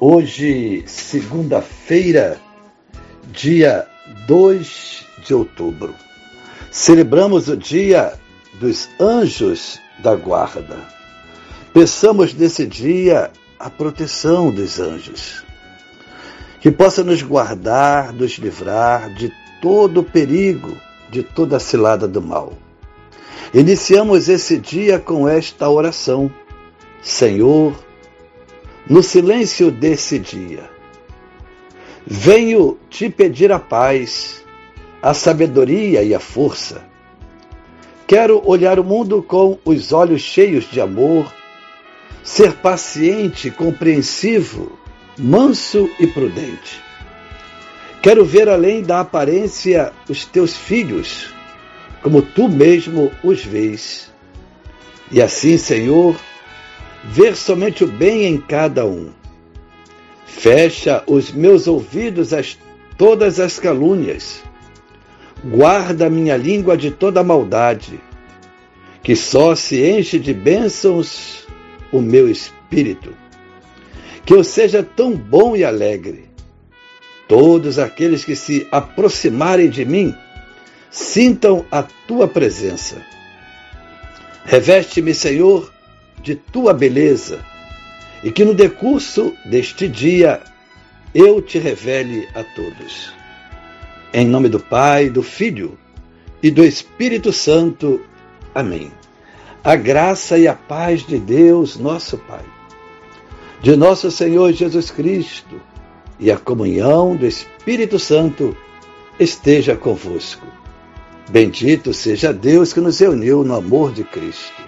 Hoje, segunda-feira, dia 2 de outubro, celebramos o dia dos anjos da guarda. Peçamos nesse dia a proteção dos anjos, que possa nos guardar, nos livrar de todo perigo, de toda cilada do mal. Iniciamos esse dia com esta oração: Senhor, no silêncio desse dia. Venho te pedir a paz, a sabedoria e a força. Quero olhar o mundo com os olhos cheios de amor, ser paciente, compreensivo, manso e prudente. Quero ver além da aparência os teus filhos, como tu mesmo os vês. E assim, Senhor, ver somente o bem em cada um. Fecha os meus ouvidos a todas as calúnias. Guarda minha língua de toda maldade, que só se enche de bênçãos o meu espírito. Que eu seja tão bom e alegre. Todos aqueles que se aproximarem de mim sintam a tua presença. Reveste-me, Senhor, de tua beleza, e que no decurso deste dia eu te revele a todos. Em nome do Pai, do Filho e do Espírito Santo. Amém. A graça e a paz de Deus, nosso Pai, de nosso Senhor Jesus Cristo e a comunhão do Espírito Santo esteja convosco. Bendito seja Deus que nos reuniu no amor de Cristo.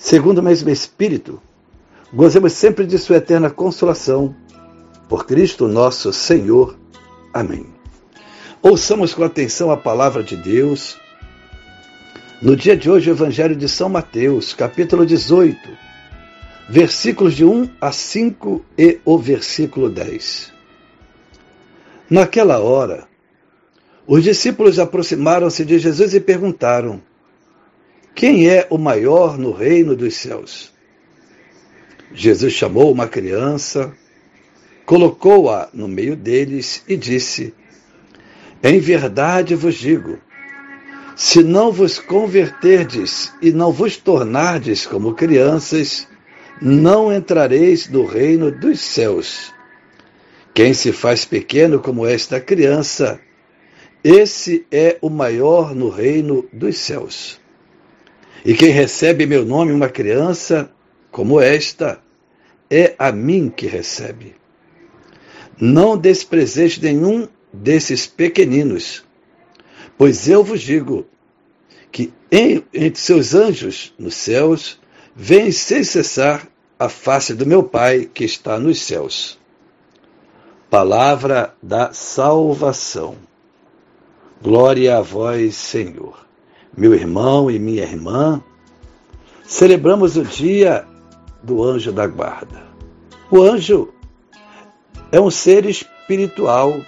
segundo o mesmo Espírito, gozemos sempre de Sua eterna consolação. Por Cristo nosso Senhor. Amém. Ouçamos com atenção a palavra de Deus. No dia de hoje, o Evangelho de São Mateus, capítulo 18, versículos de 1 a 5 e o versículo 10. Naquela hora, os discípulos aproximaram-se de Jesus e perguntaram: quem é o maior no reino dos céus? Jesus chamou uma criança, colocou-a no meio deles e disse: Em verdade vos digo, se não vos converterdes e não vos tornardes como crianças, não entrareis no reino dos céus. Quem se faz pequeno como esta criança, esse é o maior no reino dos céus. E quem recebe meu nome, uma criança como esta, é a mim que recebe. Não desprezeis nenhum desses pequeninos, pois eu vos digo que em, entre seus anjos nos céus vem sem cessar a face do meu Pai que está nos céus. Palavra da salvação. Glória a vós, Senhor meu irmão e minha irmã, celebramos o dia do anjo da guarda. O anjo é um ser espiritual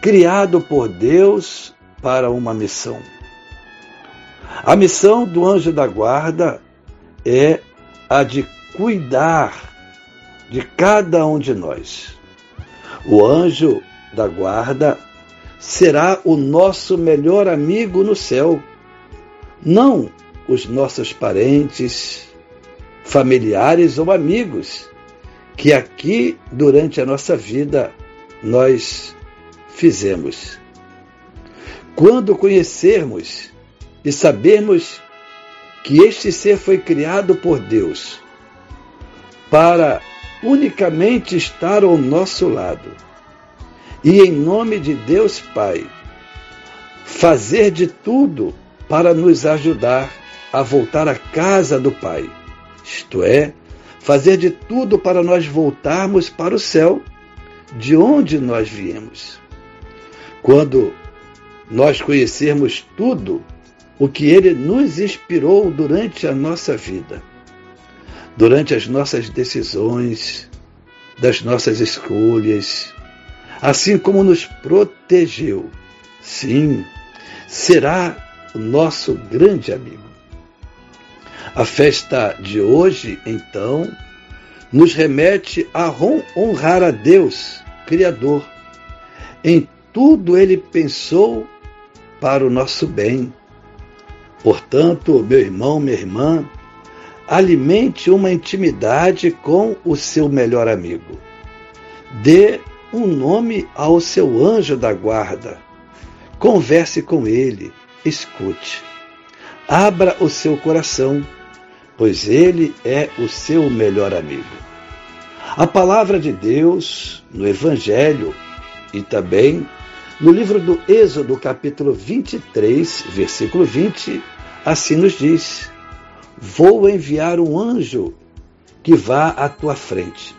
criado por Deus para uma missão. A missão do anjo da guarda é a de cuidar de cada um de nós. O anjo da guarda será o nosso melhor amigo no céu não os nossos parentes, familiares ou amigos, que aqui durante a nossa vida nós fizemos. Quando conhecermos e sabermos que este ser foi criado por Deus para unicamente estar ao nosso lado e, em nome de Deus Pai, fazer de tudo para nos ajudar a voltar à casa do Pai, isto é, fazer de tudo para nós voltarmos para o céu, de onde nós viemos. Quando nós conhecermos tudo o que Ele nos inspirou durante a nossa vida, durante as nossas decisões, das nossas escolhas, assim como nos protegeu. Sim, será o nosso grande amigo. A festa de hoje, então, nos remete a honrar a Deus, Criador. Em tudo ele pensou para o nosso bem. Portanto, meu irmão, minha irmã, alimente uma intimidade com o seu melhor amigo. Dê um nome ao seu anjo da guarda. Converse com ele, escute. Abra o seu coração pois ele é o seu melhor amigo. A palavra de Deus no Evangelho e também no livro do Êxodo, capítulo 23, versículo 20, assim nos diz: Vou enviar um anjo que vá à tua frente,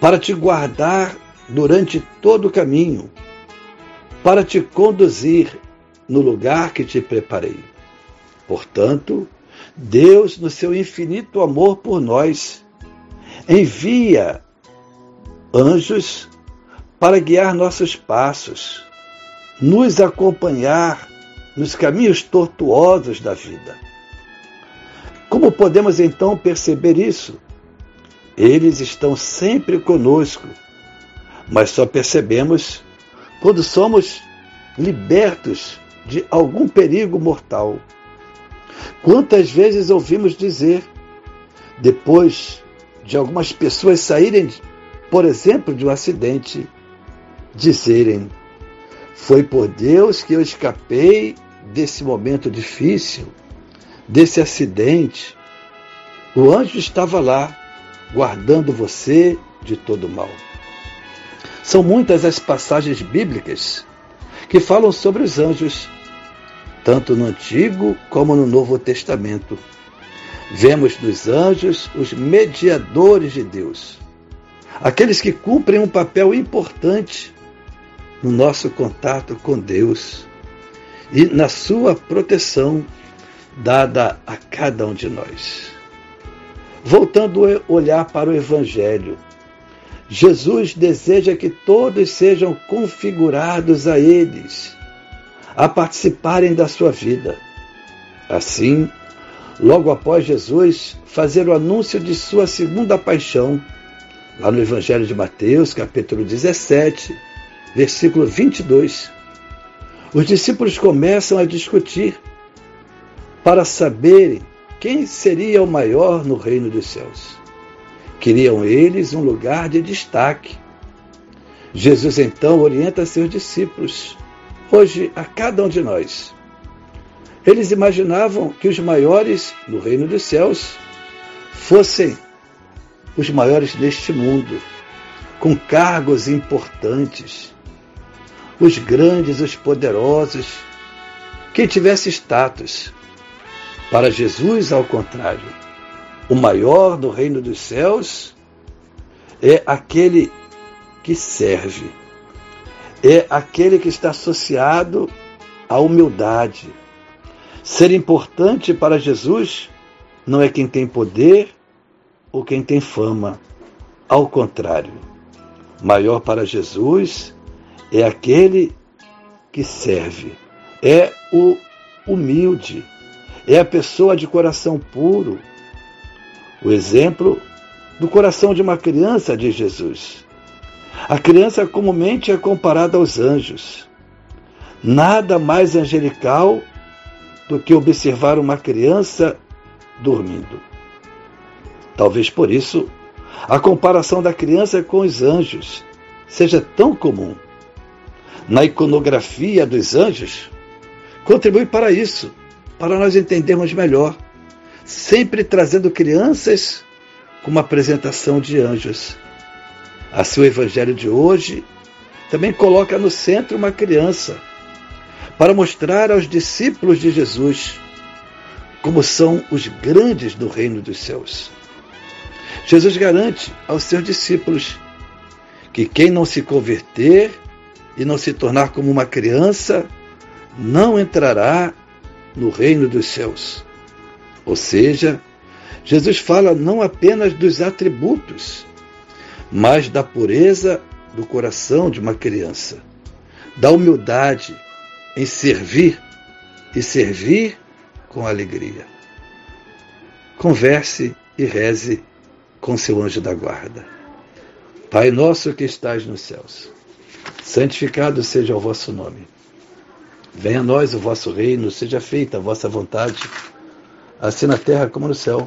para te guardar durante todo o caminho, para te conduzir no lugar que te preparei. Portanto, Deus, no seu infinito amor por nós, envia anjos para guiar nossos passos, nos acompanhar nos caminhos tortuosos da vida. Como podemos então perceber isso? Eles estão sempre conosco, mas só percebemos quando somos libertos de algum perigo mortal. Quantas vezes ouvimos dizer, depois de algumas pessoas saírem, por exemplo, de um acidente, dizerem: Foi por Deus que eu escapei desse momento difícil, desse acidente. O anjo estava lá, guardando você de todo mal. São muitas as passagens bíblicas que falam sobre os anjos tanto no Antigo como no Novo Testamento. Vemos nos anjos os mediadores de Deus, aqueles que cumprem um papel importante no nosso contato com Deus e na sua proteção dada a cada um de nós. Voltando a olhar para o Evangelho, Jesus deseja que todos sejam configurados a eles a participarem da sua vida. Assim, logo após Jesus fazer o anúncio de sua segunda paixão, lá no Evangelho de Mateus, capítulo 17, versículo 22, os discípulos começam a discutir para saberem quem seria o maior no reino dos céus. Queriam eles um lugar de destaque. Jesus então orienta seus discípulos hoje a cada um de nós. Eles imaginavam que os maiores no reino dos céus fossem os maiores deste mundo, com cargos importantes, os grandes, os poderosos, quem tivesse status. Para Jesus, ao contrário, o maior do reino dos céus é aquele que serve é aquele que está associado à humildade. Ser importante para Jesus não é quem tem poder ou quem tem fama. Ao contrário, maior para Jesus é aquele que serve, é o humilde, é a pessoa de coração puro. O exemplo do coração de uma criança de Jesus. A criança comumente é comparada aos anjos. Nada mais angelical do que observar uma criança dormindo. Talvez por isso A comparação da criança com os anjos seja tão comum. Na iconografia dos anjos, contribui para isso, para nós entendermos melhor, sempre trazendo crianças com uma apresentação de anjos. Assim, o Evangelho de hoje também coloca no centro uma criança, para mostrar aos discípulos de Jesus como são os grandes do reino dos céus. Jesus garante aos seus discípulos que quem não se converter e não se tornar como uma criança não entrará no reino dos céus. Ou seja, Jesus fala não apenas dos atributos, mas da pureza do coração de uma criança, da humildade em servir e servir com alegria. Converse e reze com seu anjo da guarda. Pai nosso que estás nos céus, santificado seja o vosso nome. Venha a nós o vosso reino, seja feita a vossa vontade, assim na terra como no céu.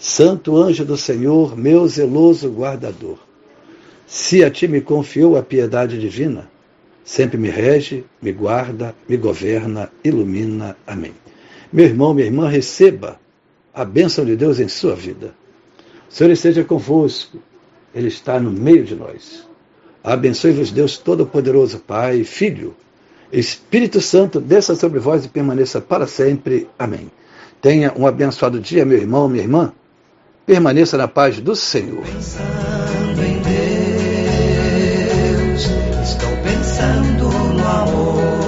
Santo anjo do Senhor, meu zeloso guardador, se a ti me confiou a piedade divina, sempre me rege, me guarda, me governa, ilumina. Amém. Meu irmão, minha irmã, receba a bênção de Deus em sua vida. O Senhor esteja convosco ele está no meio de nós. Abençoe-vos, Deus Todo-Poderoso, Pai, Filho, Espírito Santo, desça sobre vós e permaneça para sempre. Amém. Tenha um abençoado dia, meu irmão, minha irmã. Permaneça na paz do Senhor. Pensando em Deus, estou pensando no amor.